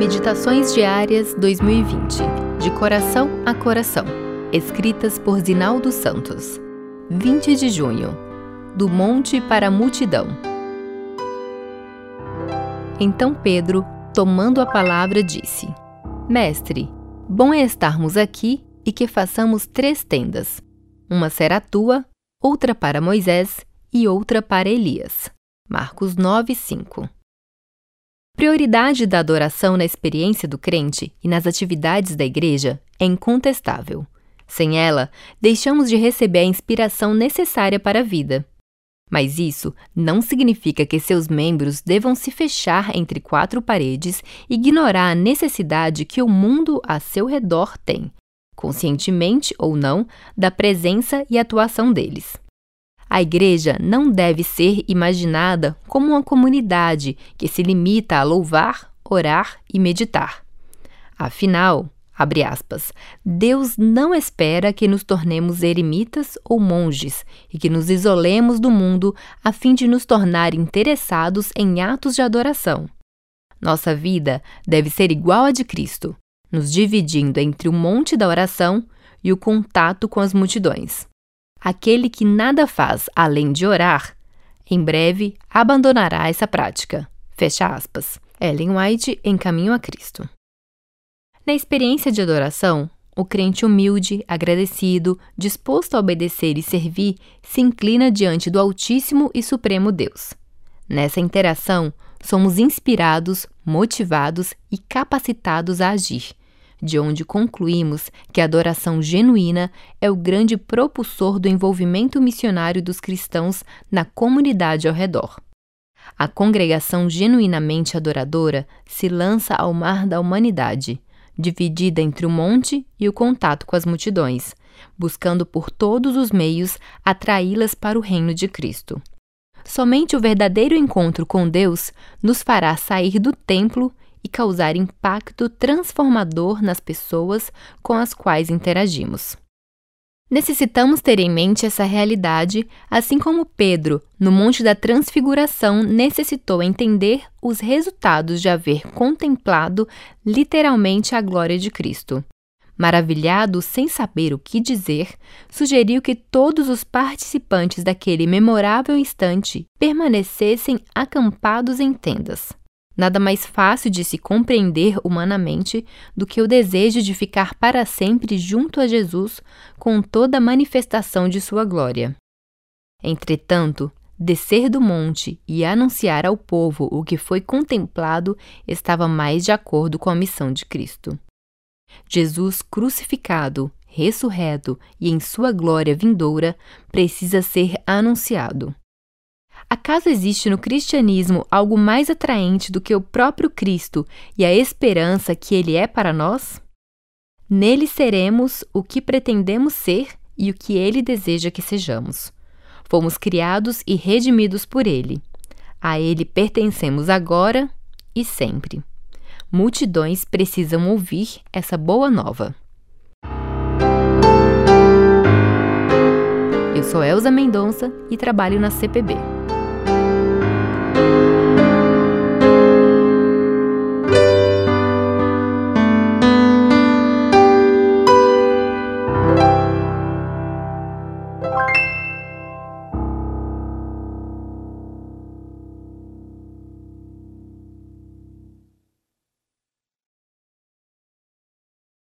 Meditações Diárias 2020 De Coração a Coração. Escritas por Zinaldo Santos. 20 de junho. Do Monte para a Multidão. Então Pedro, tomando a palavra, disse: Mestre, bom é estarmos aqui e que façamos três tendas. Uma será tua, outra para Moisés e outra para Elias. Marcos 9, 5. Prioridade da adoração na experiência do crente e nas atividades da igreja é incontestável. Sem ela, deixamos de receber a inspiração necessária para a vida. Mas isso não significa que seus membros devam se fechar entre quatro paredes e ignorar a necessidade que o mundo a seu redor tem, conscientemente ou não, da presença e atuação deles. A igreja não deve ser imaginada como uma comunidade que se limita a louvar, orar e meditar. Afinal, abre aspas, Deus não espera que nos tornemos eremitas ou monges e que nos isolemos do mundo a fim de nos tornar interessados em atos de adoração. Nossa vida deve ser igual à de Cristo, nos dividindo entre o monte da oração e o contato com as multidões. Aquele que nada faz além de orar, em breve abandonará essa prática. Fecha aspas. Ellen White em Caminho a Cristo. Na experiência de adoração, o crente humilde, agradecido, disposto a obedecer e servir, se inclina diante do Altíssimo e Supremo Deus. Nessa interação, somos inspirados, motivados e capacitados a agir, de onde concluímos que a adoração genuína é o grande propulsor do envolvimento missionário dos cristãos na comunidade ao redor. A congregação genuinamente adoradora se lança ao mar da humanidade, dividida entre o monte e o contato com as multidões, buscando por todos os meios atraí-las para o reino de Cristo. Somente o verdadeiro encontro com Deus nos fará sair do templo e causar impacto transformador nas pessoas com as quais interagimos. Necessitamos ter em mente essa realidade, assim como Pedro, no Monte da Transfiguração, necessitou entender os resultados de haver contemplado literalmente a glória de Cristo. Maravilhado, sem saber o que dizer, sugeriu que todos os participantes daquele memorável instante permanecessem acampados em tendas. Nada mais fácil de se compreender humanamente do que o desejo de ficar para sempre junto a Jesus com toda a manifestação de sua glória. Entretanto, descer do monte e anunciar ao povo o que foi contemplado estava mais de acordo com a missão de Cristo. Jesus crucificado, ressurreto e em sua glória vindoura precisa ser anunciado. Acaso existe no cristianismo algo mais atraente do que o próprio Cristo e a esperança que ele é para nós? Nele seremos o que pretendemos ser e o que ele deseja que sejamos. Fomos criados e redimidos por ele. A ele pertencemos agora e sempre. Multidões precisam ouvir essa boa nova. Eu sou Elza Mendonça e trabalho na CPB. Thank you.